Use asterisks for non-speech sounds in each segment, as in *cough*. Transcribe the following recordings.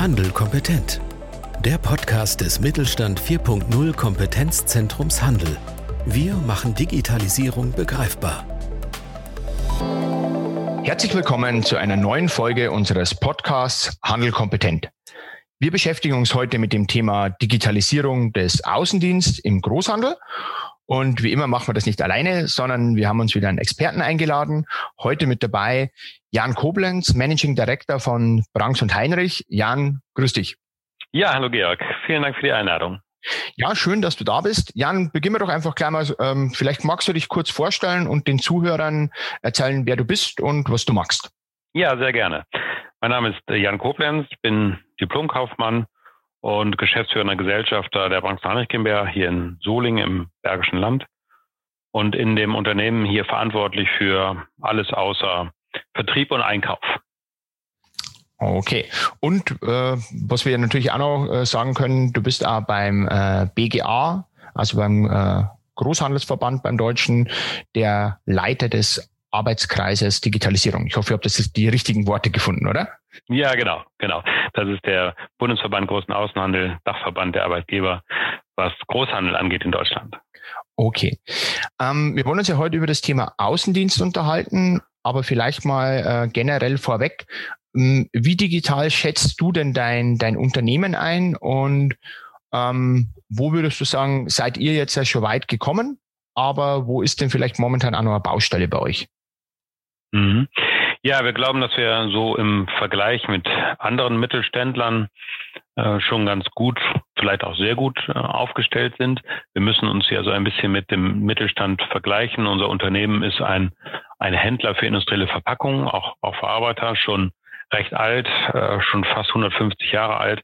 Handel kompetent. Der Podcast des Mittelstand 4.0 Kompetenzzentrums Handel. Wir machen Digitalisierung begreifbar. Herzlich willkommen zu einer neuen Folge unseres Podcasts Handel kompetent. Wir beschäftigen uns heute mit dem Thema Digitalisierung des Außendiensts im Großhandel und wie immer machen wir das nicht alleine, sondern wir haben uns wieder einen Experten eingeladen. Heute mit dabei Jan Koblenz, Managing Director von Branks und Heinrich. Jan, grüß dich. Ja, hallo Georg. Vielen Dank für die Einladung. Ja, schön, dass du da bist. Jan, beginnen wir doch einfach gleich mal. Ähm, vielleicht magst du dich kurz vorstellen und den Zuhörern erzählen, wer du bist und was du magst. Ja, sehr gerne. Mein Name ist Jan Koblenz. Ich bin Diplomkaufmann und geschäftsführender Gesellschafter der Branks Heinrich GmbH hier in Solingen im Bergischen Land und in dem Unternehmen hier verantwortlich für alles außer Vertrieb und Einkauf. Okay. Und äh, was wir natürlich auch noch äh, sagen können, du bist auch beim äh, BGA, also beim äh, Großhandelsverband beim Deutschen, der Leiter des Arbeitskreises Digitalisierung. Ich hoffe, ihr habt das die richtigen Worte gefunden, oder? Ja, genau, genau. Das ist der Bundesverband Großen Außenhandel, Dachverband der Arbeitgeber, was Großhandel angeht in Deutschland. Okay. Ähm, wir wollen uns ja heute über das Thema Außendienst unterhalten, aber vielleicht mal äh, generell vorweg. Ähm, wie digital schätzt du denn dein, dein Unternehmen ein und ähm, wo würdest du sagen, seid ihr jetzt ja schon weit gekommen, aber wo ist denn vielleicht momentan auch noch eine Baustelle bei euch? Mhm. Ja, wir glauben, dass wir so im Vergleich mit anderen Mittelständlern äh, schon ganz gut, vielleicht auch sehr gut äh, aufgestellt sind. Wir müssen uns ja so ein bisschen mit dem Mittelstand vergleichen. Unser Unternehmen ist ein, ein Händler für industrielle Verpackungen, auch, auch Verarbeiter, schon recht alt, äh, schon fast 150 Jahre alt.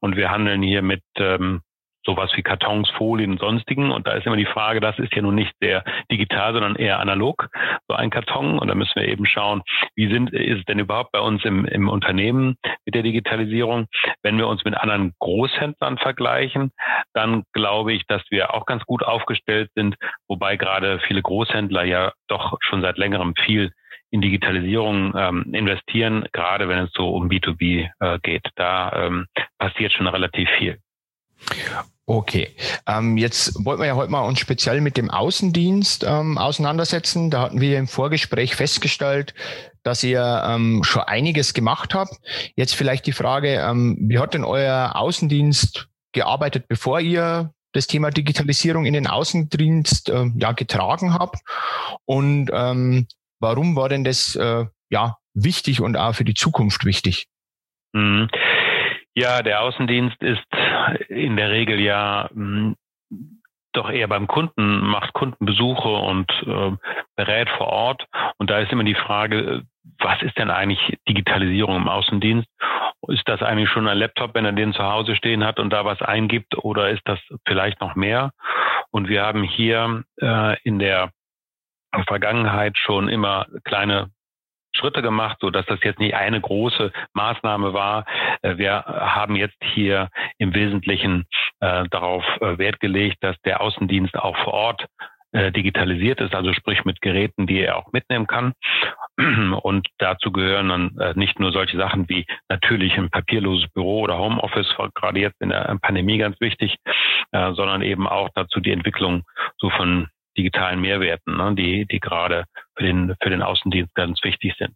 Und wir handeln hier mit ähm, sowas wie Kartons, Folien und sonstigen. Und da ist immer die Frage, das ist ja nun nicht sehr digital, sondern eher analog, so ein Karton. Und da müssen wir eben schauen, wie sind, ist es denn überhaupt bei uns im, im Unternehmen mit der Digitalisierung? Wenn wir uns mit anderen Großhändlern vergleichen, dann glaube ich, dass wir auch ganz gut aufgestellt sind, wobei gerade viele Großhändler ja doch schon seit längerem viel in Digitalisierung ähm, investieren, gerade wenn es so um B2B äh, geht. Da ähm, passiert schon relativ viel. Okay, ähm, jetzt wollten wir ja heute mal uns speziell mit dem Außendienst ähm, auseinandersetzen. Da hatten wir im Vorgespräch festgestellt, dass ihr ähm, schon einiges gemacht habt. Jetzt vielleicht die Frage, ähm, wie hat denn euer Außendienst gearbeitet, bevor ihr das Thema Digitalisierung in den Außendienst äh, ja getragen habt? Und ähm, warum war denn das äh, ja wichtig und auch für die Zukunft wichtig? Mhm. Ja, der Außendienst ist in der Regel ja mh, hm, doch eher beim Kunden, macht Kundenbesuche und äh, berät vor Ort. Und da ist immer die Frage, was ist denn eigentlich Digitalisierung im Außendienst? Ist das eigentlich schon ein Laptop, wenn er den zu Hause stehen hat und da was eingibt, oder ist das vielleicht noch mehr? Und wir haben hier äh, in der Vergangenheit schon immer kleine Schritte gemacht, so dass das jetzt nicht eine große Maßnahme war. Äh, wir haben jetzt hier im Wesentlichen äh, darauf äh, Wert gelegt, dass der Außendienst auch vor Ort digitalisiert ist, also sprich mit Geräten, die er auch mitnehmen kann. *clears throat* Und dazu gehören dann nicht nur solche Sachen wie natürlich ein papierloses Büro oder Homeoffice, gerade jetzt in der Pandemie ganz wichtig, sondern eben auch dazu die Entwicklung so von digitalen Mehrwerten, ne, die, die gerade für den, für den Außendienst ganz wichtig sind.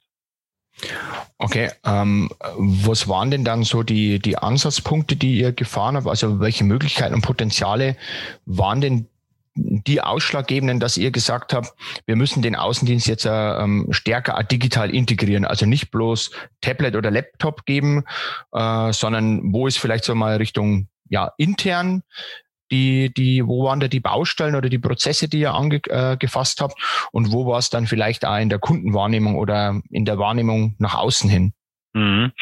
Okay, ähm, was waren denn dann so die, die Ansatzpunkte, die ihr gefahren habt? Also welche Möglichkeiten und Potenziale waren denn die ausschlaggebenden, dass ihr gesagt habt, wir müssen den Außendienst jetzt äh, ähm, stärker digital integrieren, also nicht bloß Tablet oder Laptop geben, äh, sondern wo ist vielleicht so mal Richtung ja intern die, die, wo waren da die Baustellen oder die Prozesse, die ihr angefasst äh, habt und wo war es dann vielleicht auch in der Kundenwahrnehmung oder in der Wahrnehmung nach außen hin? Mhm.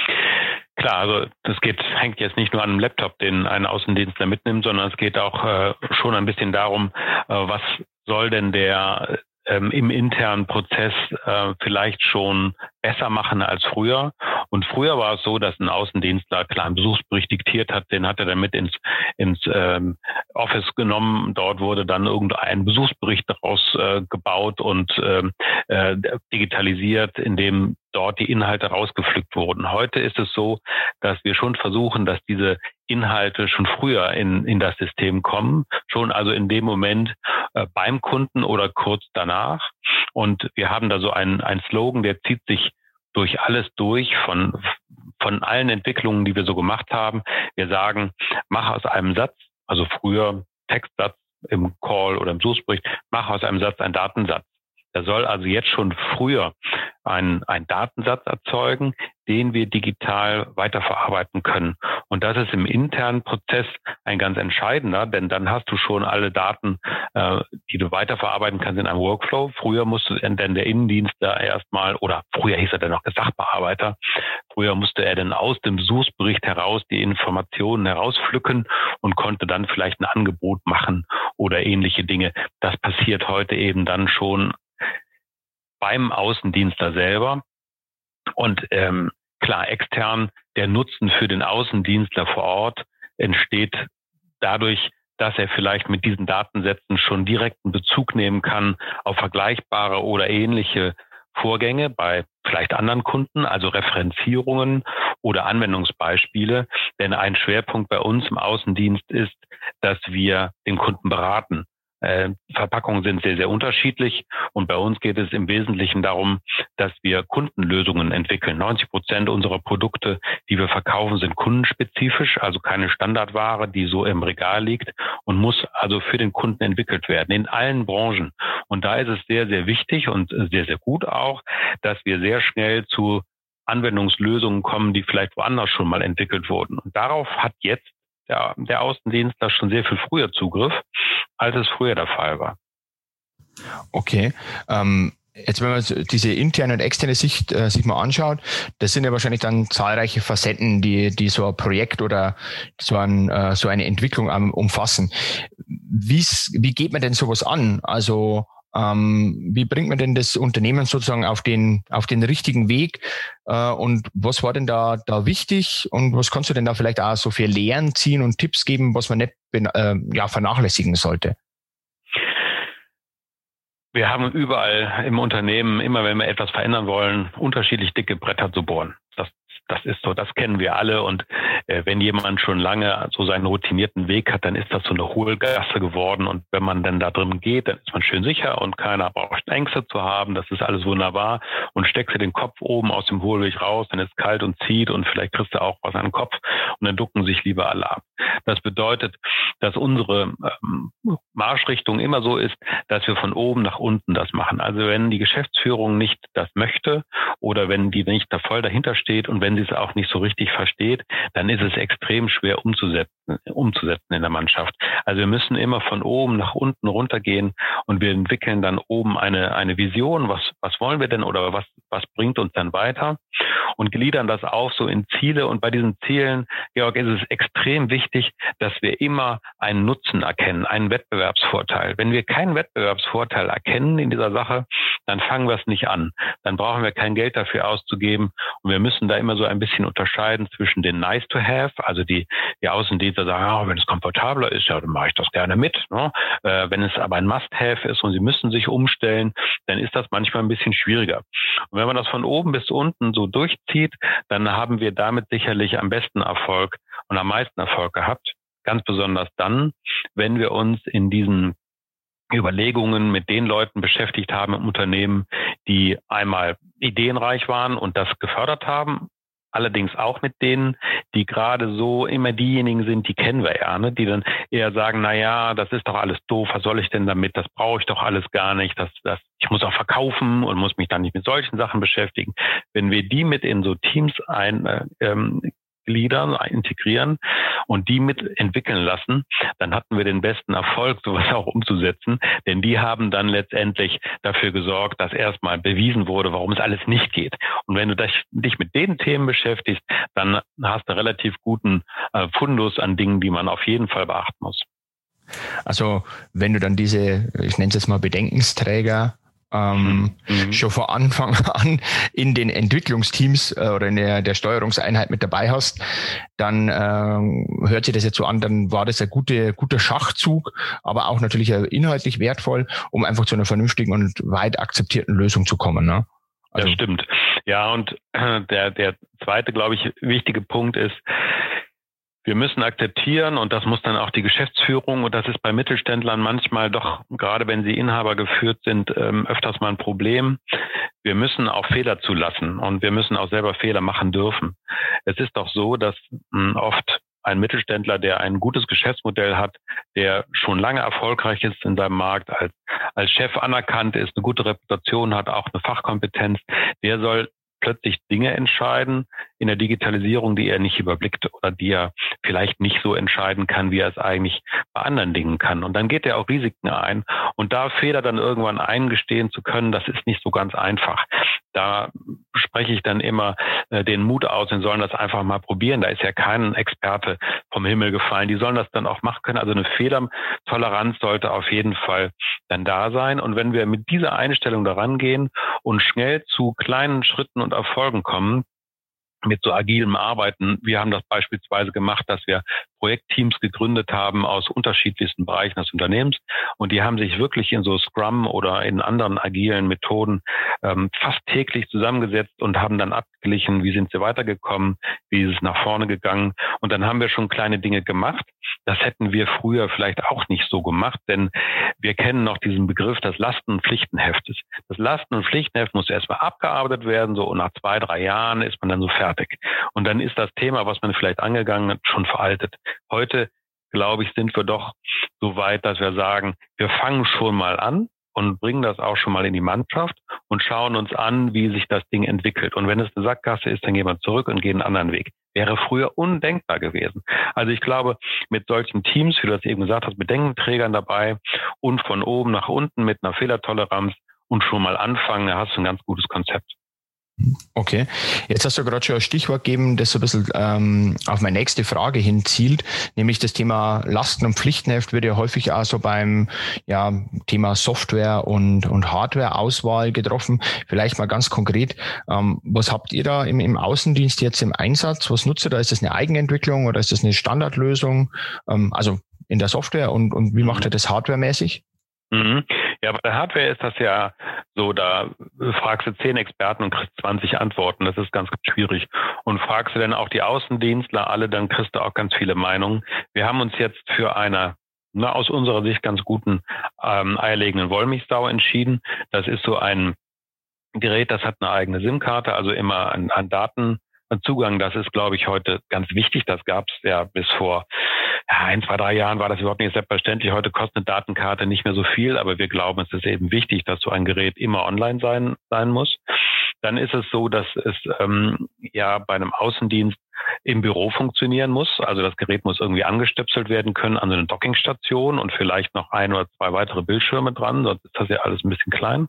Klar, also das geht, hängt jetzt nicht nur an einem Laptop, den ein Außendienstler mitnimmt, sondern es geht auch äh, schon ein bisschen darum, äh, was soll denn der ähm, im internen Prozess äh, vielleicht schon besser machen als früher. Und früher war es so, dass ein Außendienstler klar einen Besuchsbericht diktiert hat, den hat er dann mit ins, ins ähm, Office genommen. Dort wurde dann irgendein Besuchsbericht daraus äh, gebaut und ähm, äh, digitalisiert, in dem dort die Inhalte rausgepflückt wurden. Heute ist es so, dass wir schon versuchen, dass diese Inhalte schon früher in, in das System kommen, schon also in dem Moment äh, beim Kunden oder kurz danach. Und wir haben da so einen, einen Slogan, der zieht sich durch alles durch von, von allen Entwicklungen, die wir so gemacht haben. Wir sagen, mach aus einem Satz, also früher Textsatz im Call oder im Suchbericht, mach aus einem Satz einen Datensatz. Er soll also jetzt schon früher einen, einen Datensatz erzeugen, den wir digital weiterverarbeiten können. Und das ist im internen Prozess ein ganz entscheidender, denn dann hast du schon alle Daten, äh, die du weiterverarbeiten kannst in einem Workflow. Früher musste denn der Innendienst da erstmal, oder früher hieß er dann noch Sachbearbeiter, früher musste er dann aus dem Suchsbericht heraus die Informationen herauspflücken und konnte dann vielleicht ein Angebot machen oder ähnliche Dinge. Das passiert heute eben dann schon beim Außendienstler selber. Und ähm, klar, extern der Nutzen für den Außendienstler vor Ort entsteht dadurch, dass er vielleicht mit diesen Datensätzen schon direkten Bezug nehmen kann auf vergleichbare oder ähnliche Vorgänge bei vielleicht anderen Kunden, also Referenzierungen oder Anwendungsbeispiele. Denn ein Schwerpunkt bei uns im Außendienst ist, dass wir den Kunden beraten. Äh, Verpackungen sind sehr, sehr unterschiedlich. Und bei uns geht es im Wesentlichen darum, dass wir Kundenlösungen entwickeln. 90 Prozent unserer Produkte, die wir verkaufen, sind kundenspezifisch, also keine Standardware, die so im Regal liegt und muss also für den Kunden entwickelt werden in allen Branchen. Und da ist es sehr, sehr wichtig und sehr, sehr gut auch, dass wir sehr schnell zu Anwendungslösungen kommen, die vielleicht woanders schon mal entwickelt wurden. Und darauf hat jetzt der, der Außendienst da schon sehr viel früher Zugriff, als es früher der Fall war. Okay. Ähm Jetzt, wenn man diese interne und externe Sicht äh, sich mal anschaut, das sind ja wahrscheinlich dann zahlreiche Facetten, die, die so ein Projekt oder so, ein, äh, so eine Entwicklung ähm, umfassen. Wie's, wie geht man denn sowas an? Also ähm, wie bringt man denn das Unternehmen sozusagen auf den, auf den richtigen Weg? Äh, und was war denn da, da wichtig? Und was kannst du denn da vielleicht auch so für Lehren ziehen und Tipps geben, was man nicht äh, ja, vernachlässigen sollte? Wir haben überall im Unternehmen, immer wenn wir etwas verändern wollen, unterschiedlich dicke Bretter zu bohren. Das das ist so, das kennen wir alle. Und äh, wenn jemand schon lange so seinen routinierten Weg hat, dann ist das so eine Hohlgasse geworden. Und wenn man dann da drin geht, dann ist man schön sicher und keiner braucht Ängste zu haben. Das ist alles wunderbar. Und steckst du den Kopf oben aus dem Hohlweg raus, dann ist kalt und zieht und vielleicht kriegst du auch was an den Kopf und dann ducken sich lieber alle ab. Das bedeutet, dass unsere ähm, Marschrichtung immer so ist, dass wir von oben nach unten das machen. Also wenn die Geschäftsführung nicht das möchte oder wenn die nicht da voll dahinter steht und wenn wenn sie es auch nicht so richtig versteht, dann ist es extrem schwer umzusetzen, umzusetzen in der Mannschaft. Also wir müssen immer von oben nach unten runtergehen und wir entwickeln dann oben eine, eine Vision, was, was wollen wir denn oder was, was bringt uns dann weiter und gliedern das auf so in Ziele. Und bei diesen Zielen, Georg, ist es extrem wichtig, dass wir immer einen Nutzen erkennen, einen Wettbewerbsvorteil. Wenn wir keinen Wettbewerbsvorteil erkennen in dieser Sache, dann fangen wir es nicht an. Dann brauchen wir kein Geld dafür auszugeben. Und wir müssen da immer so ein bisschen unterscheiden zwischen den nice to have, also die, die Außendienste sagen, ja, wenn es komfortabler ist, ja, dann mache ich das gerne mit. Ne? Äh, wenn es aber ein must have ist und sie müssen sich umstellen, dann ist das manchmal ein bisschen schwieriger. Und wenn man das von oben bis unten so durchzieht, dann haben wir damit sicherlich am besten Erfolg und am meisten Erfolg gehabt. Ganz besonders dann, wenn wir uns in diesen Überlegungen mit den Leuten beschäftigt haben im Unternehmen, die einmal ideenreich waren und das gefördert haben, allerdings auch mit denen, die gerade so immer diejenigen sind, die kennen wir ja, ne? die dann eher sagen, na ja, das ist doch alles doof, was soll ich denn damit, das brauche ich doch alles gar nicht, das, das, ich muss auch verkaufen und muss mich dann nicht mit solchen Sachen beschäftigen. Wenn wir die mit in so Teams ein, äh, ähm, gliedern, integrieren und die mitentwickeln lassen, dann hatten wir den besten Erfolg, sowas auch umzusetzen. Denn die haben dann letztendlich dafür gesorgt, dass erstmal bewiesen wurde, warum es alles nicht geht. Und wenn du dich mit den Themen beschäftigst, dann hast du relativ guten äh, Fundus an Dingen, die man auf jeden Fall beachten muss. Also wenn du dann diese, ich nenne es jetzt mal Bedenkensträger ähm, mhm. schon von Anfang *laughs* an in den Entwicklungsteams äh, oder in der, der Steuerungseinheit mit dabei hast, dann äh, hört sich das jetzt so an, dann war das ein guter, guter Schachzug, aber auch natürlich inhaltlich wertvoll, um einfach zu einer vernünftigen und weit akzeptierten Lösung zu kommen. Ne? Also, das stimmt. Ja, und der, der zweite, glaube ich, wichtige Punkt ist, wir müssen akzeptieren und das muss dann auch die Geschäftsführung und das ist bei Mittelständlern manchmal doch, gerade wenn sie Inhaber geführt sind, ähm, öfters mal ein Problem. Wir müssen auch Fehler zulassen und wir müssen auch selber Fehler machen dürfen. Es ist doch so, dass hm, oft ein Mittelständler, der ein gutes Geschäftsmodell hat, der schon lange erfolgreich ist in seinem Markt, als, als Chef anerkannt ist, eine gute Reputation hat, auch eine Fachkompetenz, der soll plötzlich Dinge entscheiden in der Digitalisierung, die er nicht überblickt oder die er vielleicht nicht so entscheiden kann, wie er es eigentlich bei anderen Dingen kann. Und dann geht er auch Risiken ein. Und da Fehler dann irgendwann eingestehen zu können, das ist nicht so ganz einfach. Da spreche ich dann immer äh, den Mut aus, sie sollen das einfach mal probieren. Da ist ja kein Experte vom Himmel gefallen. Die sollen das dann auch machen können. Also eine Fehlertoleranz sollte auf jeden Fall dann da sein. Und wenn wir mit dieser Einstellung daran gehen und schnell zu kleinen Schritten und Erfolgen kommen, mit so agilem Arbeiten. Wir haben das beispielsweise gemacht, dass wir Projektteams gegründet haben aus unterschiedlichsten Bereichen des Unternehmens und die haben sich wirklich in so Scrum oder in anderen agilen Methoden ähm, fast täglich zusammengesetzt und haben dann abgeglichen, wie sind sie weitergekommen, wie ist es nach vorne gegangen und dann haben wir schon kleine Dinge gemacht. Das hätten wir früher vielleicht auch nicht so gemacht, denn wir kennen noch diesen Begriff des Lasten- und Pflichtenheftes. Das Lasten- und Pflichtenheft muss erstmal abgearbeitet werden, so und nach zwei, drei Jahren ist man dann so fertig. Und dann ist das Thema, was man vielleicht angegangen hat, schon veraltet. Heute, glaube ich, sind wir doch so weit, dass wir sagen, wir fangen schon mal an und bringen das auch schon mal in die Mannschaft und schauen uns an, wie sich das Ding entwickelt. Und wenn es eine Sackgasse ist, dann gehen wir zurück und gehen einen anderen Weg. Wäre früher undenkbar gewesen. Also ich glaube, mit solchen Teams, wie du das eben gesagt hast, mit Denkenträgern dabei und von oben nach unten mit einer Fehlertoleranz und schon mal anfangen, da hast du ein ganz gutes Konzept. Okay, jetzt hast du gerade schon ein Stichwort gegeben, das so ein bisschen ähm, auf meine nächste Frage hinzielt, nämlich das Thema Lasten- und Pflichtenheft wird ja häufig auch so beim ja, Thema Software und, und Hardware-Auswahl getroffen. Vielleicht mal ganz konkret, ähm, was habt ihr da im, im Außendienst jetzt im Einsatz? Was nutzt ihr da? Ist das eine Eigenentwicklung oder ist das eine Standardlösung? Ähm, also in der Software und, und wie macht ihr das hardwaremäßig? Mhm. Ja, bei der Hardware ist das ja so, da fragst du zehn Experten und kriegst 20 Antworten. Das ist ganz, ganz schwierig. Und fragst du dann auch die Außendienstler alle, dann kriegst du auch ganz viele Meinungen. Wir haben uns jetzt für eine na, aus unserer Sicht ganz guten ähm, eierlegenden Wollmilchsau entschieden. Das ist so ein Gerät, das hat eine eigene SIM-Karte, also immer an, an Daten Zugang, das ist, glaube ich, heute ganz wichtig. Das gab es ja bis vor ja, ein, zwei, drei Jahren war das überhaupt nicht selbstverständlich. Heute kostet eine Datenkarte nicht mehr so viel, aber wir glauben, es ist eben wichtig, dass so ein Gerät immer online sein, sein muss. Dann ist es so, dass es ähm, ja bei einem Außendienst im Büro funktionieren muss. Also das Gerät muss irgendwie angestöpselt werden können an so eine Dockingstation und vielleicht noch ein oder zwei weitere Bildschirme dran, sonst ist das ja alles ein bisschen klein.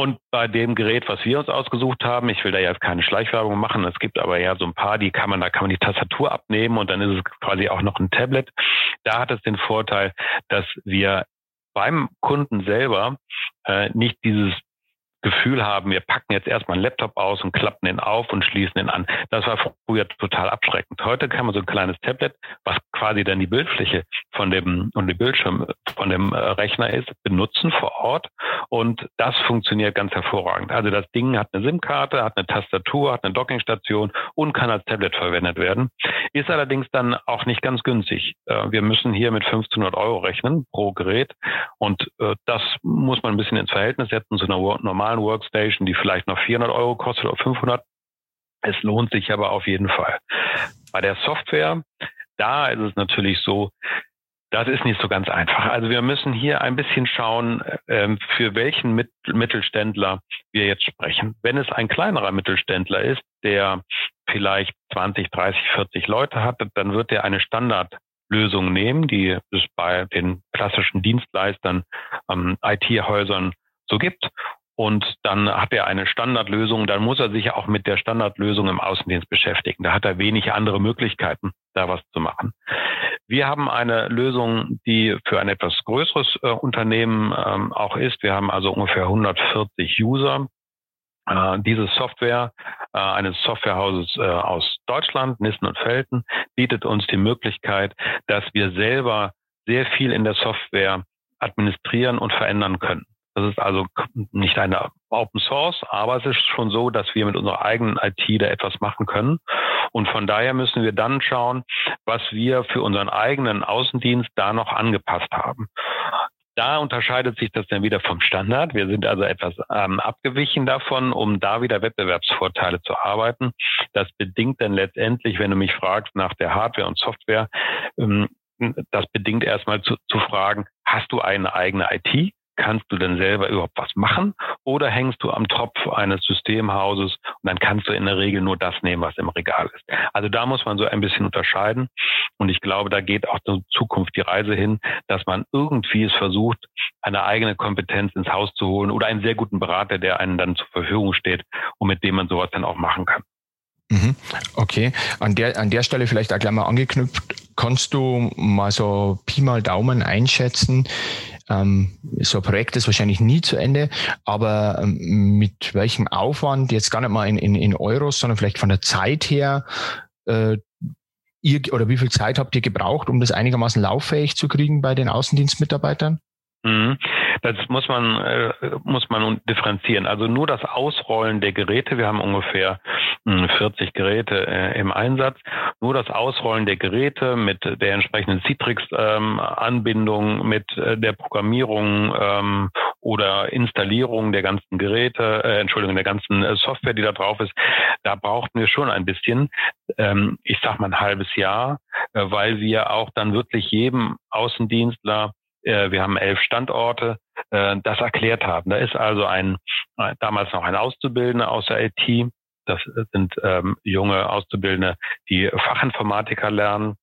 Und bei dem Gerät, was wir uns ausgesucht haben, ich will da ja keine Schleichwerbung machen, es gibt aber ja so ein paar, die kann man, da kann man die Tastatur abnehmen und dann ist es quasi auch noch ein Tablet. Da hat es den Vorteil, dass wir beim Kunden selber äh, nicht dieses Gefühl haben, wir packen jetzt erstmal einen Laptop aus und klappen den auf und schließen den an. Das war früher total abschreckend. Heute kann man so ein kleines Tablet, was quasi dann die Bildfläche von dem und die Bildschirm von dem äh, Rechner ist, benutzen vor Ort und das funktioniert ganz hervorragend. Also das Ding hat eine SIM-Karte, hat eine Tastatur, hat eine Dockingstation und kann als Tablet verwendet werden. Ist allerdings dann auch nicht ganz günstig. Äh, wir müssen hier mit 1500 Euro rechnen pro Gerät und äh, das muss man ein bisschen ins Verhältnis setzen zu einer normalen normalen Workstation, die vielleicht noch 400 Euro kostet oder 500. Es lohnt sich aber auf jeden Fall. Bei der Software, da ist es natürlich so, das ist nicht so ganz einfach. Also wir müssen hier ein bisschen schauen, ähm, für welchen Mittelständler wir jetzt sprechen. Wenn es ein kleinerer Mittelständler ist, der vielleicht 20, 30, 40 Leute hat, dann wird er eine Standardlösung nehmen, die es bei den klassischen Dienstleistern, ähm, IT-Häusern so gibt. Und dann hat er eine Standardlösung, dann muss er sich auch mit der Standardlösung im Außendienst beschäftigen. Da hat er wenig andere Möglichkeiten, da was zu machen. Wir haben eine Lösung, die für ein etwas größeres äh, Unternehmen ähm, auch ist. Wir haben also ungefähr 140 User. Äh, diese Software äh, eines Softwarehauses äh, aus Deutschland, Nissen und Felten, bietet uns die Möglichkeit, dass wir selber sehr viel in der Software administrieren und verändern können. Das ist also nicht eine Open Source, aber es ist schon so, dass wir mit unserer eigenen IT da etwas machen können. Und von daher müssen wir dann schauen, was wir für unseren eigenen Außendienst da noch angepasst haben. Da unterscheidet sich das dann wieder vom Standard. Wir sind also etwas ähm, abgewichen davon, um da wieder Wettbewerbsvorteile zu arbeiten. Das bedingt dann letztendlich, wenn du mich fragst nach der Hardware und Software, ähm, das bedingt erstmal zu, zu fragen, hast du eine eigene IT? Kannst du denn selber überhaupt was machen oder hängst du am Tropf eines Systemhauses und dann kannst du in der Regel nur das nehmen, was im Regal ist. Also da muss man so ein bisschen unterscheiden und ich glaube, da geht auch in Zukunft die Reise hin, dass man irgendwie es versucht, eine eigene Kompetenz ins Haus zu holen oder einen sehr guten Berater, der einen dann zur Verfügung steht und mit dem man sowas dann auch machen kann. Mhm. Okay, an der, an der Stelle vielleicht auch gleich mal angeknüpft, kannst du mal so Pi mal Daumen einschätzen, ähm, so ein Projekt ist wahrscheinlich nie zu Ende, aber ähm, mit welchem Aufwand, jetzt gar nicht mal in, in, in Euros, sondern vielleicht von der Zeit her, äh, ihr oder wie viel Zeit habt ihr gebraucht, um das einigermaßen lauffähig zu kriegen bei den Außendienstmitarbeitern? Mhm. Das muss man, äh, muss man differenzieren. Also nur das Ausrollen der Geräte, wir haben ungefähr 40 hm, Geräte äh, im Einsatz, nur das Ausrollen der Geräte mit der entsprechenden Citrix-Anbindung, ähm, mit äh, der Programmierung ähm, oder Installierung der ganzen Geräte, Entschuldigung, der ganzen Software, die da drauf ist, da brauchten wir schon ein bisschen, ähm, ich sag mal ein halbes Jahr, weil wir auch dann wirklich jedem Außendienstler äh, wir haben elf Standorte, äh, das erklärt haben. Da ist also ein äh, damals noch ein Auszubildender aus der IT. Das sind ähm, junge Auszubildende, die Fachinformatiker lernen.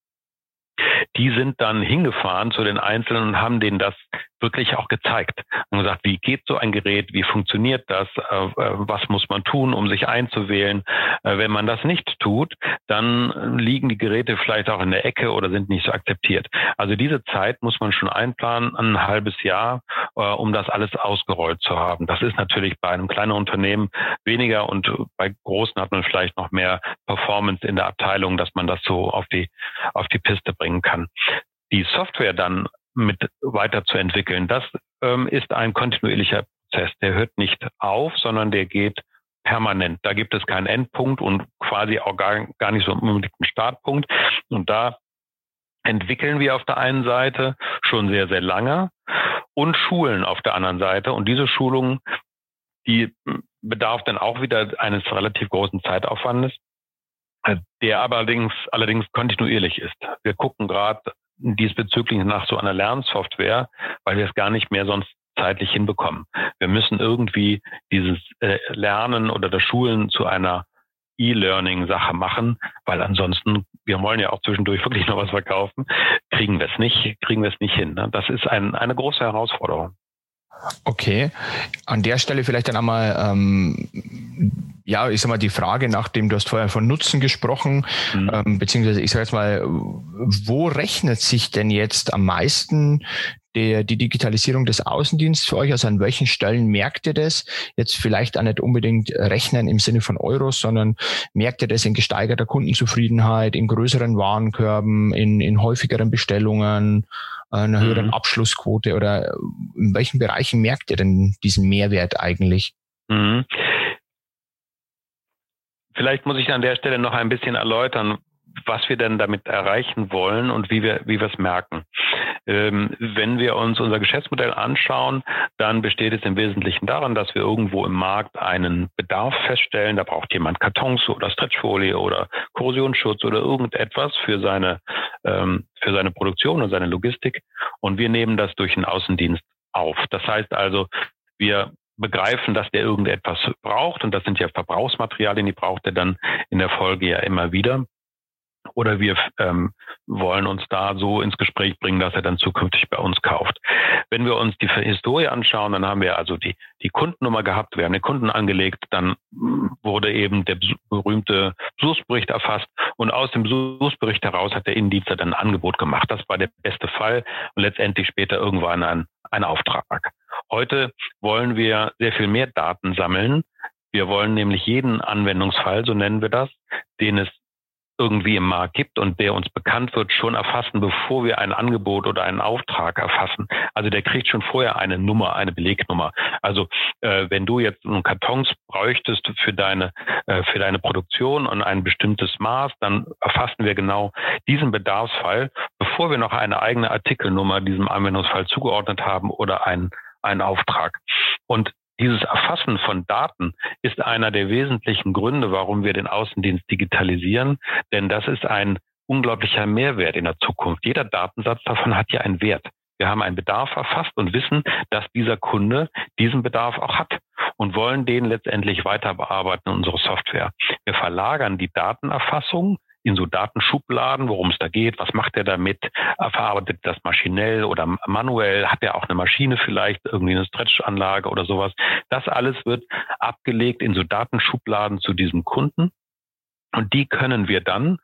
Die sind dann hingefahren zu den Einzelnen und haben denen das wirklich auch gezeigt und gesagt, wie geht so ein Gerät, wie funktioniert das, äh, äh, was muss man tun, um sich einzuwählen. Äh, wenn man das nicht tut, dann liegen die Geräte vielleicht auch in der Ecke oder sind nicht so akzeptiert. Also diese Zeit muss man schon einplanen, ein halbes Jahr, um das alles ausgerollt zu haben. Das ist natürlich bei einem kleinen Unternehmen weniger und bei großen hat man vielleicht noch mehr Performance in der Abteilung, dass man das so auf die, auf die Piste bringen kann. Die Software dann mit weiterzuentwickeln. Das ähm, ist ein kontinuierlicher Prozess. Der hört nicht auf, sondern der geht permanent. Da gibt es keinen Endpunkt und quasi auch gar, gar nicht so unbedingt einen Startpunkt. Und da entwickeln wir auf der einen Seite schon sehr, sehr lange und schulen auf der anderen Seite. Und diese Schulung, die bedarf dann auch wieder eines relativ großen Zeitaufwandes, der allerdings, allerdings kontinuierlich ist. Wir gucken gerade diesbezüglich nach so einer Lernsoftware, weil wir es gar nicht mehr sonst zeitlich hinbekommen. Wir müssen irgendwie dieses äh, Lernen oder das Schulen zu einer E-Learning-Sache machen, weil ansonsten, wir wollen ja auch zwischendurch *laughs* wirklich noch was verkaufen, kriegen wir es nicht, kriegen wir es nicht hin. Ne? Das ist ein, eine große Herausforderung. Okay, an der Stelle vielleicht dann einmal, ähm, ja, ich sag mal die Frage, nachdem du hast vorher von Nutzen gesprochen, mhm. ähm, beziehungsweise ich sage jetzt mal, wo rechnet sich denn jetzt am meisten der, die Digitalisierung des Außendienstes für euch? Also an welchen Stellen merkt ihr das? Jetzt vielleicht auch nicht unbedingt rechnen im Sinne von Euros, sondern merkt ihr das in gesteigerter Kundenzufriedenheit, in größeren Warenkörben, in, in häufigeren Bestellungen? einer höheren mhm. Abschlussquote oder in welchen Bereichen merkt ihr denn diesen Mehrwert eigentlich? Mhm. Vielleicht muss ich an der Stelle noch ein bisschen erläutern, was wir denn damit erreichen wollen und wie wir, wie wir es merken. Ähm, wenn wir uns unser Geschäftsmodell anschauen, dann besteht es im Wesentlichen daran, dass wir irgendwo im Markt einen Bedarf feststellen. Da braucht jemand Kartons oder Stretchfolie oder Korrosionsschutz oder irgendetwas für seine, ähm, für seine Produktion und seine Logistik. Und wir nehmen das durch den Außendienst auf. Das heißt also, wir begreifen, dass der irgendetwas braucht und das sind ja Verbrauchsmaterialien, die braucht er dann in der Folge ja immer wieder oder wir ähm, wollen uns da so ins Gespräch bringen, dass er dann zukünftig bei uns kauft. Wenn wir uns die Historie anschauen, dann haben wir also die, die Kundennummer gehabt, wir haben den Kunden angelegt, dann wurde eben der berühmte Besuchsbericht erfasst und aus dem Besuchsbericht heraus hat der Innendienst dann ein Angebot gemacht. Das war der beste Fall und letztendlich später irgendwann ein, ein Auftrag. Heute wollen wir sehr viel mehr Daten sammeln. Wir wollen nämlich jeden Anwendungsfall, so nennen wir das, den es irgendwie im Markt gibt und der uns bekannt wird, schon erfassen, bevor wir ein Angebot oder einen Auftrag erfassen. Also der kriegt schon vorher eine Nummer, eine Belegnummer. Also äh, wenn du jetzt einen Kartons bräuchtest für deine äh, für deine Produktion und ein bestimmtes Maß, dann erfassen wir genau diesen Bedarfsfall, bevor wir noch eine eigene Artikelnummer diesem Anwendungsfall zugeordnet haben oder einen einen Auftrag. Und dieses Erfassen von Daten ist einer der wesentlichen Gründe, warum wir den Außendienst digitalisieren, denn das ist ein unglaublicher Mehrwert in der Zukunft. Jeder Datensatz davon hat ja einen Wert. Wir haben einen Bedarf erfasst und wissen, dass dieser Kunde diesen Bedarf auch hat und wollen den letztendlich weiter bearbeiten in unsere Software. Wir verlagern die Datenerfassung in so Datenschubladen, worum es da geht, was macht er damit, verarbeitet das maschinell oder manuell, hat er auch eine Maschine vielleicht, irgendwie eine Stretchanlage oder sowas. Das alles wird abgelegt in so Datenschubladen zu diesem Kunden und die können wir dann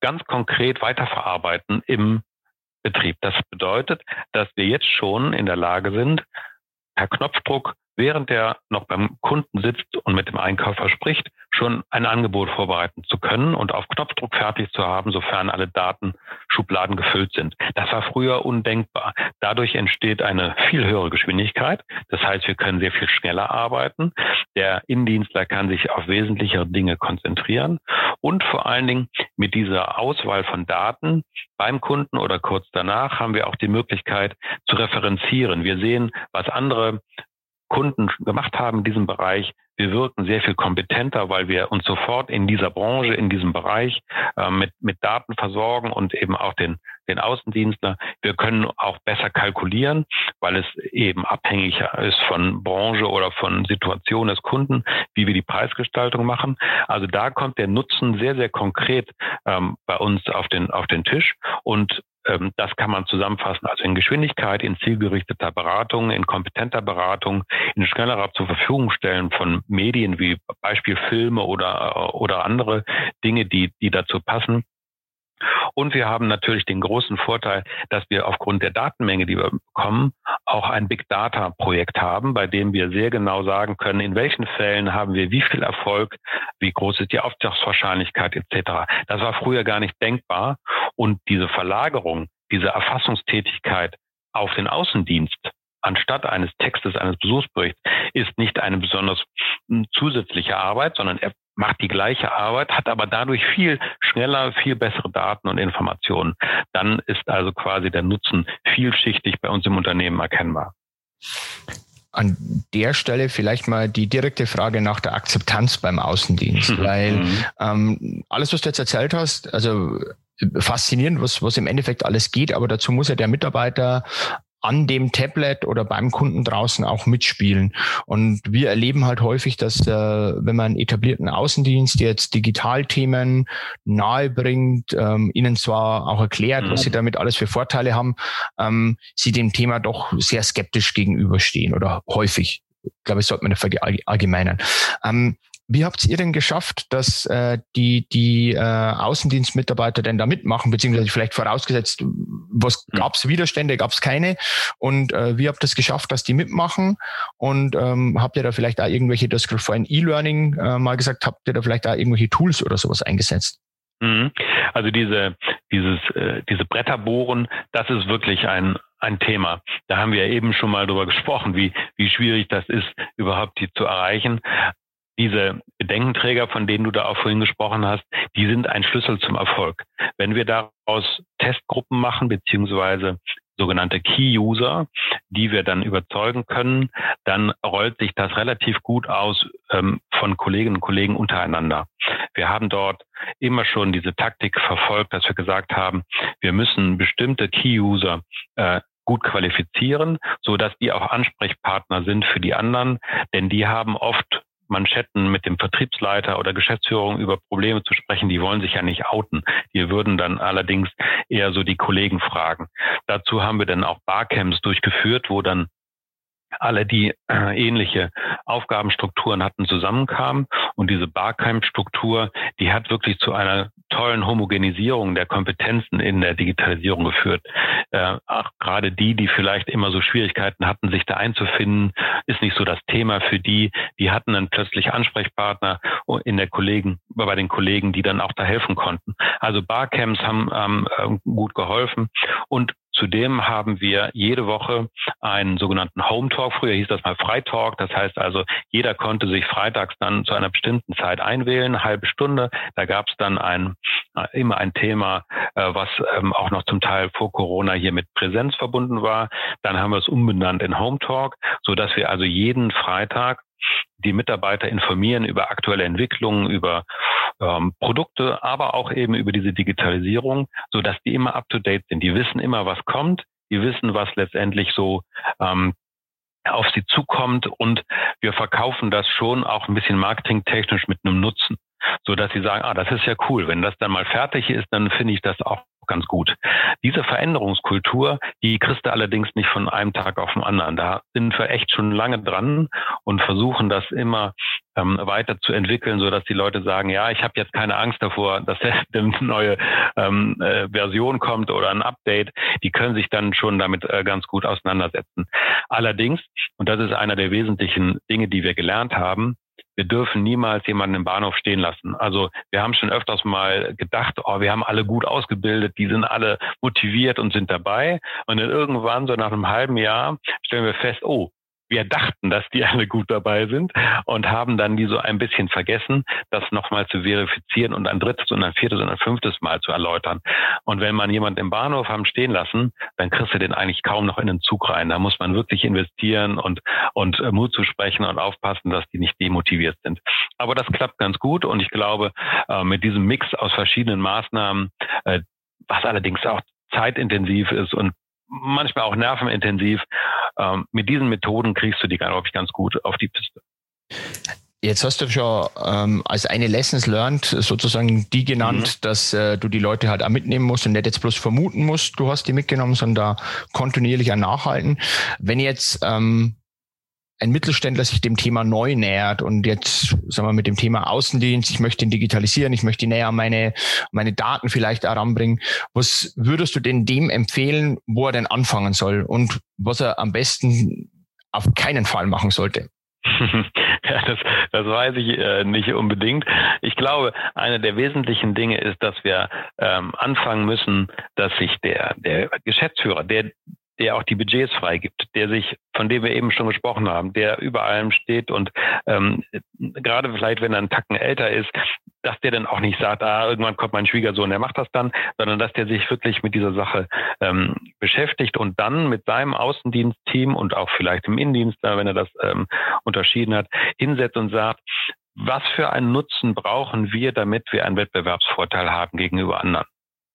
ganz konkret weiterverarbeiten im Betrieb. Das bedeutet, dass wir jetzt schon in der Lage sind, per Knopfdruck während er noch beim Kunden sitzt und mit dem Einkäufer spricht, schon ein Angebot vorbereiten zu können und auf Knopfdruck fertig zu haben, sofern alle Datenschubladen gefüllt sind. Das war früher undenkbar. Dadurch entsteht eine viel höhere Geschwindigkeit. Das heißt, wir können sehr viel schneller arbeiten. Der Innendienstler kann sich auf wesentlichere Dinge konzentrieren und vor allen Dingen mit dieser Auswahl von Daten beim Kunden oder kurz danach haben wir auch die Möglichkeit zu referenzieren. Wir sehen, was andere Kunden gemacht haben in diesem Bereich. Wir wirken sehr viel kompetenter, weil wir uns sofort in dieser Branche, in diesem Bereich äh, mit, mit Daten versorgen und eben auch den, den Außendienstler. Wir können auch besser kalkulieren, weil es eben abhängig ist von Branche oder von Situation des Kunden, wie wir die Preisgestaltung machen. Also da kommt der Nutzen sehr, sehr konkret ähm, bei uns auf den, auf den Tisch. Und ähm, das kann man zusammenfassen, also in Geschwindigkeit, in zielgerichteter Beratung, in kompetenter Beratung, in schnellerer zur Verfügung stellen von Medien wie Beispiel Filme oder, oder andere Dinge, die, die dazu passen. Und wir haben natürlich den großen Vorteil, dass wir aufgrund der Datenmenge, die wir bekommen, auch ein Big Data Projekt haben, bei dem wir sehr genau sagen können, in welchen Fällen haben wir wie viel Erfolg, wie groß ist die Auftragswahrscheinlichkeit etc. Das war früher gar nicht denkbar. Und diese Verlagerung, diese Erfassungstätigkeit auf den Außendienst, anstatt eines Textes, eines Besuchsberichts, ist nicht eine besonders hm, zusätzliche Arbeit, sondern er macht die gleiche Arbeit, hat aber dadurch viel schneller, viel bessere Daten und Informationen. Dann ist also quasi der Nutzen vielschichtig bei uns im Unternehmen erkennbar. An der Stelle vielleicht mal die direkte Frage nach der Akzeptanz beim Außendienst, mhm. weil mhm. ähm, alles, was du jetzt erzählt hast, also faszinierend, was, was im Endeffekt alles geht, aber dazu muss ja der Mitarbeiter an dem Tablet oder beim Kunden draußen auch mitspielen. Und wir erleben halt häufig, dass äh, wenn man etablierten Außendienst jetzt Digitalthemen nahe bringt, ähm, ihnen zwar auch erklärt, mhm. was sie damit alles für Vorteile haben, ähm, sie dem Thema doch sehr skeptisch gegenüberstehen oder häufig. Ich glaube, ich sollte man verallgemeinern. Ähm, wie habt ihr denn geschafft, dass äh, die, die äh, Außendienstmitarbeiter denn da mitmachen, beziehungsweise vielleicht vorausgesetzt, was hm. gab es Widerstände, gab es keine? Und äh, wie habt ihr es geschafft, dass die mitmachen? Und ähm, habt ihr da vielleicht auch irgendwelche, das vorhin E-Learning äh, mal gesagt, habt ihr da vielleicht auch irgendwelche Tools oder sowas eingesetzt? Mhm. Also diese, dieses, äh, diese Bretterbohren, das ist wirklich ein, ein Thema. Da haben wir eben schon mal drüber gesprochen, wie, wie schwierig das ist, überhaupt die zu erreichen diese Bedenkenträger, von denen du da auch vorhin gesprochen hast, die sind ein Schlüssel zum Erfolg. Wenn wir daraus Testgruppen machen, beziehungsweise sogenannte Key-User, die wir dann überzeugen können, dann rollt sich das relativ gut aus ähm, von Kolleginnen und Kollegen untereinander. Wir haben dort immer schon diese Taktik verfolgt, dass wir gesagt haben, wir müssen bestimmte Key-User äh, gut qualifizieren, so dass die auch Ansprechpartner sind für die anderen, denn die haben oft Manschetten mit dem Vertriebsleiter oder Geschäftsführung über Probleme zu sprechen, die wollen sich ja nicht outen. Die würden dann allerdings eher so die Kollegen fragen. Dazu haben wir dann auch Barcamps durchgeführt, wo dann alle, die äh, ähnliche Aufgabenstrukturen hatten, zusammenkamen. Und diese Barcamp-Struktur, die hat wirklich zu einer tollen Homogenisierung der Kompetenzen in der Digitalisierung geführt. Äh, auch gerade die, die vielleicht immer so Schwierigkeiten hatten, sich da einzufinden, ist nicht so das Thema für die. Die hatten dann plötzlich Ansprechpartner in der Kollegen, bei den Kollegen, die dann auch da helfen konnten. Also Barcamps haben, ähm, gut geholfen und Zudem haben wir jede Woche einen sogenannten Home Talk. Früher hieß das mal Freitalk. Das heißt also, jeder konnte sich freitags dann zu einer bestimmten Zeit einwählen, eine halbe Stunde. Da gab es dann ein, äh, immer ein Thema, äh, was ähm, auch noch zum Teil vor Corona hier mit Präsenz verbunden war. Dann haben wir es umbenannt in Home Talk, so dass wir also jeden Freitag die Mitarbeiter informieren über aktuelle Entwicklungen, über ähm, Produkte, aber auch eben über diese Digitalisierung, so dass die immer up to date sind. Die wissen immer, was kommt. Die wissen, was letztendlich so ähm, auf sie zukommt und wir verkaufen das schon auch ein bisschen marketingtechnisch mit einem Nutzen, so dass sie sagen, ah, das ist ja cool. Wenn das dann mal fertig ist, dann finde ich das auch ganz gut. Diese Veränderungskultur, die kriegst du allerdings nicht von einem Tag auf den anderen. Da sind wir echt schon lange dran und versuchen das immer ähm, weiter zu entwickeln, so dass die Leute sagen, ja, ich habe jetzt keine Angst davor, dass *laughs* eine neue ähm, äh, Version kommt oder ein Update. Die können sich dann schon damit äh, ganz gut auseinandersetzen. Allerdings, und das ist einer der wesentlichen Dinge, die wir gelernt haben, wir dürfen niemals jemanden im Bahnhof stehen lassen. Also wir haben schon öfters mal gedacht, oh, wir haben alle gut ausgebildet, die sind alle motiviert und sind dabei. Und dann irgendwann, so nach einem halben Jahr, stellen wir fest, oh, wir dachten, dass die alle gut dabei sind und haben dann die so ein bisschen vergessen, das nochmal zu verifizieren und ein drittes und ein viertes und ein fünftes Mal zu erläutern. Und wenn man jemanden im Bahnhof haben stehen lassen, dann kriegst du den eigentlich kaum noch in den Zug rein. Da muss man wirklich investieren und, und äh, Mut zu sprechen und aufpassen, dass die nicht demotiviert sind. Aber das klappt ganz gut und ich glaube, äh, mit diesem Mix aus verschiedenen Maßnahmen, äh, was allerdings auch zeitintensiv ist und manchmal auch nervenintensiv. Ähm, mit diesen Methoden kriegst du die, glaube ich, ganz gut auf die Piste. Jetzt hast du schon ähm, als eine Lessons learned sozusagen die genannt, mhm. dass äh, du die Leute halt auch mitnehmen musst und nicht jetzt bloß vermuten musst, du hast die mitgenommen, sondern da kontinuierlich nachhalten. Wenn jetzt ähm, ein Mittelständler sich dem Thema neu nähert und jetzt, sagen wir, mit dem Thema Außendienst, ich möchte ihn digitalisieren, ich möchte näher meine, meine Daten vielleicht heranbringen. Was würdest du denn dem empfehlen, wo er denn anfangen soll und was er am besten auf keinen Fall machen sollte? *laughs* Ja, das, das weiß ich äh, nicht unbedingt. Ich glaube, eine der wesentlichen Dinge ist, dass wir ähm, anfangen müssen, dass sich der, der Geschäftsführer, der der auch die Budgets freigibt, der sich, von dem wir eben schon gesprochen haben, der über allem steht und ähm, gerade vielleicht, wenn er einen Tacken älter ist, dass der dann auch nicht sagt, ah, irgendwann kommt mein Schwiegersohn, der macht das dann, sondern dass der sich wirklich mit dieser Sache ähm, beschäftigt und dann mit seinem Außendienstteam und auch vielleicht im Innendienst, wenn er das ähm, unterschieden hat, hinsetzt und sagt, was für einen Nutzen brauchen wir, damit wir einen Wettbewerbsvorteil haben gegenüber anderen?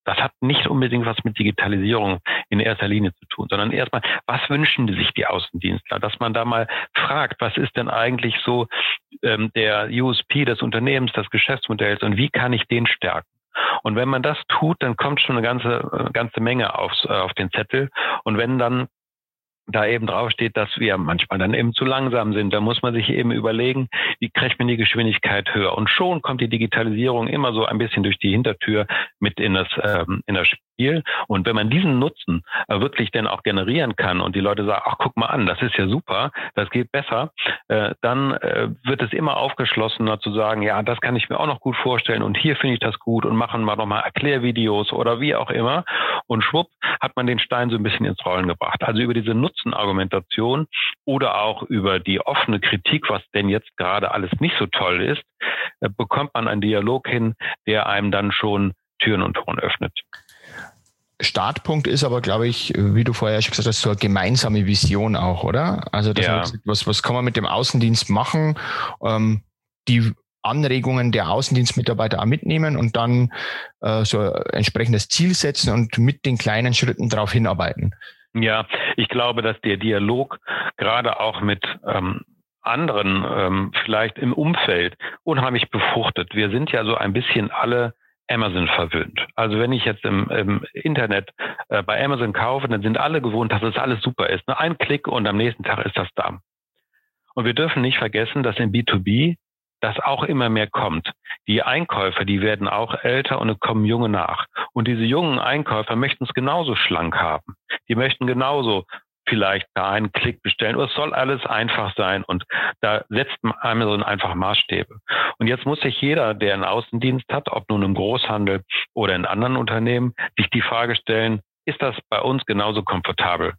Das hat nicht unbedingt was mit Digitalisierung in erster Linie zu tun, sondern erstmal, was wünschen sich die Außendienstler? Dass man da mal fragt, was ist denn eigentlich so ähm, der USP des Unternehmens, des Geschäftsmodells und wie kann ich den stärken? Und wenn man das tut, dann kommt schon eine ganze, äh, ganze Menge aufs, äh, auf den Zettel. Und wenn dann da eben draufsteht, dass wir manchmal dann eben zu langsam sind. Da muss man sich eben überlegen, wie kriegt man die Geschwindigkeit höher. Und schon kommt die Digitalisierung immer so ein bisschen durch die Hintertür mit in das, ähm, in das Spiel. Und wenn man diesen Nutzen äh, wirklich dann auch generieren kann und die Leute sagen, ach guck mal an, das ist ja super, das geht besser, äh, dann äh, wird es immer aufgeschlossener zu sagen, ja, das kann ich mir auch noch gut vorstellen und hier finde ich das gut und machen wir nochmal Erklärvideos oder wie auch immer. Und schwupp hat man den Stein so ein bisschen ins Rollen gebracht. Also über diese Nutzenargumentation oder auch über die offene Kritik, was denn jetzt gerade alles nicht so toll ist, äh, bekommt man einen Dialog hin, der einem dann schon Türen und Toren öffnet. Startpunkt ist aber, glaube ich, wie du vorher schon gesagt hast, so eine gemeinsame Vision auch, oder? Also, ja. was, was kann man mit dem Außendienst machen? Ähm, die Anregungen der Außendienstmitarbeiter auch mitnehmen und dann äh, so ein entsprechendes Ziel setzen und mit den kleinen Schritten darauf hinarbeiten. Ja, ich glaube, dass der Dialog gerade auch mit ähm, anderen ähm, vielleicht im Umfeld unheimlich befruchtet. Wir sind ja so ein bisschen alle Amazon verwöhnt. Also wenn ich jetzt im, im Internet äh, bei Amazon kaufe, dann sind alle gewohnt, dass es alles super ist. Nur ein Klick und am nächsten Tag ist das da. Und wir dürfen nicht vergessen, dass im B2B das auch immer mehr kommt. die Einkäufer, die werden auch älter und kommen junge nach. Und diese jungen Einkäufer möchten es genauso schlank haben. Die möchten genauso vielleicht da einen Klick bestellen. es soll alles einfach sein. Und da setzt Amazon einfach Maßstäbe. Und jetzt muss sich jeder, der einen Außendienst hat, ob nun im Großhandel oder in anderen Unternehmen, sich die Frage stellen, ist das bei uns genauso komfortabel?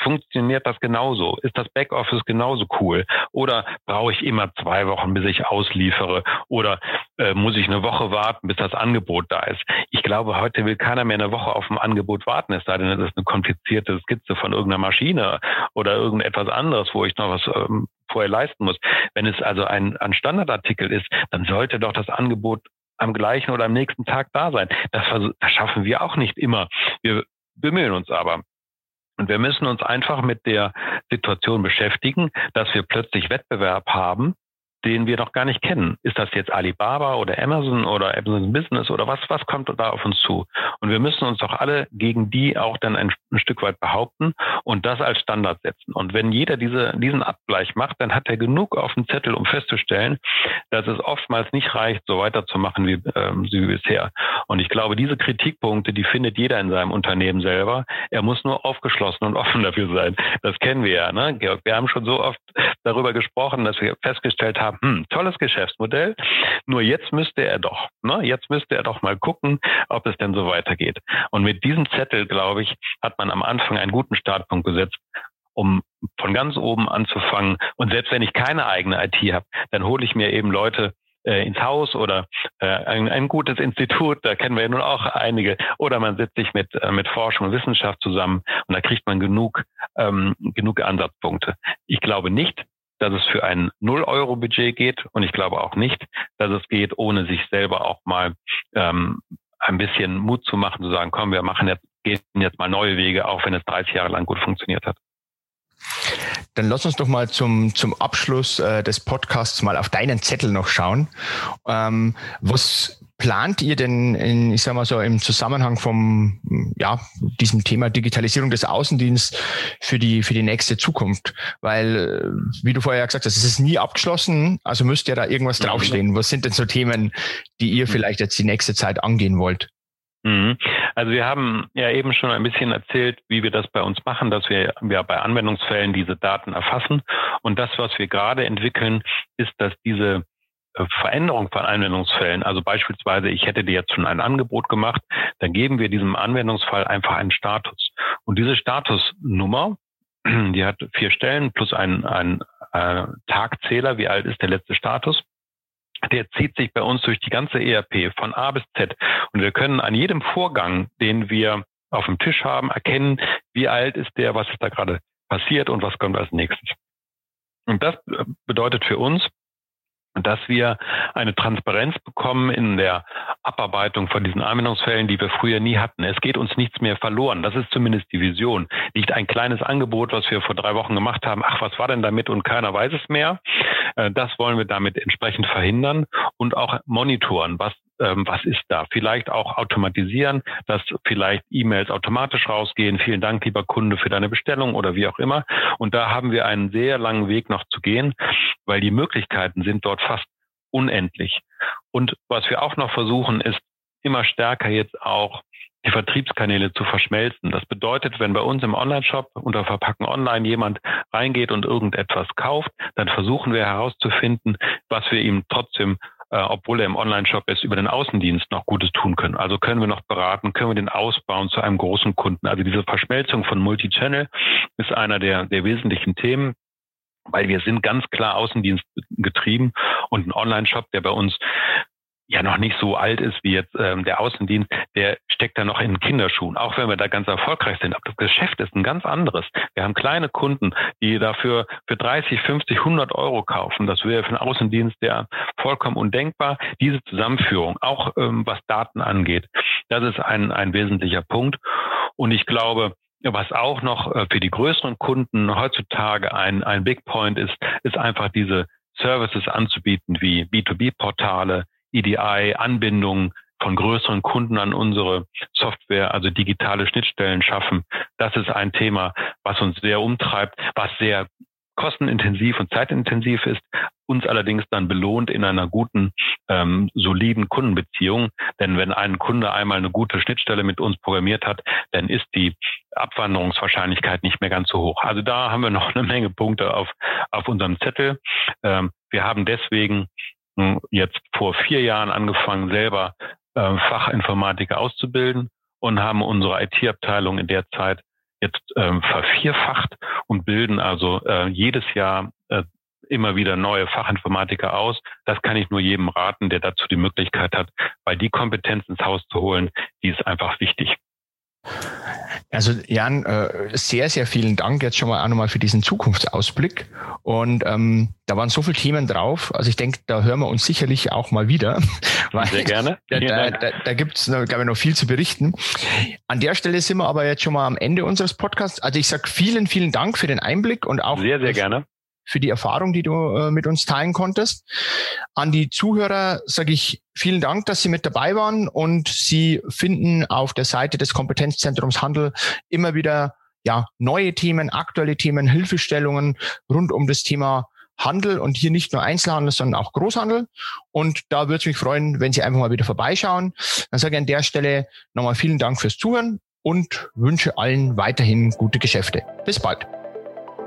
Funktioniert das genauso? Ist das Backoffice genauso cool? Oder brauche ich immer zwei Wochen, bis ich ausliefere? Oder äh, muss ich eine Woche warten, bis das Angebot da ist? Ich glaube, heute will keiner mehr eine Woche auf ein Angebot warten, es sei denn, es ist eine komplizierte Skizze von irgendeiner Maschine oder irgendetwas anderes, wo ich noch was ähm, vorher leisten muss. Wenn es also ein, ein Standardartikel ist, dann sollte doch das Angebot am gleichen oder am nächsten Tag da sein. Das, das schaffen wir auch nicht immer. Wir bemühen uns aber. Und wir müssen uns einfach mit der Situation beschäftigen, dass wir plötzlich Wettbewerb haben, den wir noch gar nicht kennen. Ist das jetzt Alibaba oder Amazon oder Amazon Business oder was, was kommt da auf uns zu? Und wir müssen uns doch alle gegen die auch dann ein, ein Stück weit behaupten und das als Standard setzen. Und wenn jeder diese, diesen Abgleich macht, dann hat er genug auf dem Zettel, um festzustellen, dass es oftmals nicht reicht, so weiterzumachen wie, ähm, wie bisher. Und ich glaube, diese Kritikpunkte, die findet jeder in seinem Unternehmen selber. Er muss nur aufgeschlossen und offen dafür sein. Das kennen wir ja. Ne? Georg, wir haben schon so oft darüber gesprochen, dass wir festgestellt haben, hm, tolles Geschäftsmodell, nur jetzt müsste er doch, ne, jetzt müsste er doch mal gucken, ob es denn so weitergeht. Und mit diesem Zettel, glaube ich, hat man am Anfang einen guten Startpunkt gesetzt, um von ganz oben anzufangen. Und selbst wenn ich keine eigene IT habe, dann hole ich mir eben Leute, äh, ins Haus oder äh, ein, ein gutes Institut, da kennen wir ja nun auch einige, oder man setzt sich mit, äh, mit Forschung und Wissenschaft zusammen und da kriegt man genug, ähm, genug Ansatzpunkte. Ich glaube nicht, dass es für ein Null-Euro-Budget geht und ich glaube auch nicht, dass es geht, ohne sich selber auch mal ähm, ein bisschen Mut zu machen, zu sagen, komm, wir machen jetzt, gehen jetzt mal neue Wege, auch wenn es 30 Jahre lang gut funktioniert hat. Dann lass uns doch mal zum, zum Abschluss äh, des Podcasts mal auf deinen Zettel noch schauen. Ähm, was plant ihr denn, in, ich sag mal so, im Zusammenhang vom, ja, diesem Thema Digitalisierung des Außendienstes für die, für die nächste Zukunft? Weil, äh, wie du vorher gesagt hast, es ist nie abgeschlossen, also müsst ihr da irgendwas draufstehen. Was sind denn so Themen, die ihr vielleicht jetzt die nächste Zeit angehen wollt? Mhm. Also wir haben ja eben schon ein bisschen erzählt, wie wir das bei uns machen, dass wir, wir bei Anwendungsfällen diese Daten erfassen. Und das, was wir gerade entwickeln, ist, dass diese Veränderung von Anwendungsfällen, also beispielsweise, ich hätte dir jetzt schon ein Angebot gemacht, dann geben wir diesem Anwendungsfall einfach einen Status. Und diese Statusnummer, *clears throat* die hat vier Stellen plus ein, ein äh, Tagzähler, wie alt ist der letzte Status. Der zieht sich bei uns durch die ganze ERP von A bis Z. Und wir können an jedem Vorgang, den wir auf dem Tisch haben, erkennen, wie alt ist der, was ist da gerade passiert und was kommt als nächstes. Und das äh, bedeutet für uns, dass wir eine Transparenz bekommen in der Abarbeitung von diesen Anwendungsfällen, die wir früher nie hatten. Es geht uns nichts mehr verloren. Das ist zumindest die Vision. Nicht ein kleines Angebot, was wir vor drei Wochen gemacht haben. Ach, was war denn damit und keiner weiß es mehr. Äh, das wollen wir damit entsprechend verhindern und auch monitoren. Was ähm, was ist da? Vielleicht auch automatisieren, dass vielleicht E-Mails automatisch rausgehen. Vielen Dank, lieber Kunde, für deine Bestellung oder wie auch immer. Und da haben wir einen sehr langen Weg noch zu gehen, weil die Möglichkeiten sind dort fast unendlich. Und was wir auch noch versuchen, ist immer stärker jetzt auch die Vertriebskanäle zu verschmelzen. Das bedeutet, wenn bei uns im Online-Shop unter Verpacken Online jemand reingeht und irgendetwas kauft, dann versuchen wir herauszufinden, was wir ihm trotzdem äh, obwohl er im Online-Shop ist, über den Außendienst noch Gutes tun können. Also können wir noch beraten, können wir den ausbauen zu einem großen Kunden. Also diese Verschmelzung von Multichannel ist einer der, der wesentlichen Themen weil wir sind ganz klar Außendienst getrieben und ein Online-Shop, der bei uns ja noch nicht so alt ist wie jetzt ähm, der Außendienst, der steckt da noch in Kinderschuhen, auch wenn wir da ganz erfolgreich sind. Aber das Geschäft ist ein ganz anderes. Wir haben kleine Kunden, die dafür für 30, 50, 100 Euro kaufen. Das wäre für einen Außendienst ja vollkommen undenkbar. Diese Zusammenführung, auch ähm, was Daten angeht, das ist ein, ein wesentlicher Punkt. Und ich glaube, was auch noch äh, für die größeren Kunden heutzutage ein, ein Big Point ist, ist einfach diese Services anzubieten wie B2B-Portale, EDI, Anbindung von größeren Kunden an unsere Software, also digitale Schnittstellen schaffen. Das ist ein Thema, was uns sehr umtreibt, was sehr kostenintensiv und zeitintensiv ist, uns allerdings dann belohnt in einer guten, ähm, soliden Kundenbeziehung. Denn wenn ein Kunde einmal eine gute Schnittstelle mit uns programmiert hat, dann ist die Abwanderungswahrscheinlichkeit nicht mehr ganz so hoch. Also da haben wir noch eine Menge Punkte auf, auf unserem Zettel. Ähm, wir haben deswegen jetzt vor vier Jahren angefangen, selber äh, Fachinformatiker auszubilden und haben unsere IT-Abteilung in der Zeit jetzt ähm, vervierfacht und bilden also äh, jedes Jahr äh, immer wieder neue Fachinformatiker aus. Das kann ich nur jedem raten, der dazu die Möglichkeit hat, weil die Kompetenz ins Haus zu holen, die ist einfach wichtig. Also Jan, äh, sehr, sehr vielen Dank jetzt schon mal auch nochmal für diesen Zukunftsausblick. Und ähm, da waren so viele Themen drauf. Also ich denke, da hören wir uns sicherlich auch mal wieder. *laughs* Sehr gerne. Da, da, da, da gibt es, glaube ich, noch viel zu berichten. An der Stelle sind wir aber jetzt schon mal am Ende unseres Podcasts. Also ich sage vielen, vielen Dank für den Einblick und auch sehr, sehr gerne für die Erfahrung, die du äh, mit uns teilen konntest. An die Zuhörer sage ich vielen Dank, dass Sie mit dabei waren und Sie finden auf der Seite des Kompetenzzentrums Handel immer wieder ja, neue Themen, aktuelle Themen, Hilfestellungen rund um das Thema Handel und hier nicht nur Einzelhandel, sondern auch Großhandel. Und da würde es mich freuen, wenn Sie einfach mal wieder vorbeischauen. Dann sage ich an der Stelle nochmal vielen Dank fürs Zuhören und wünsche allen weiterhin gute Geschäfte. Bis bald.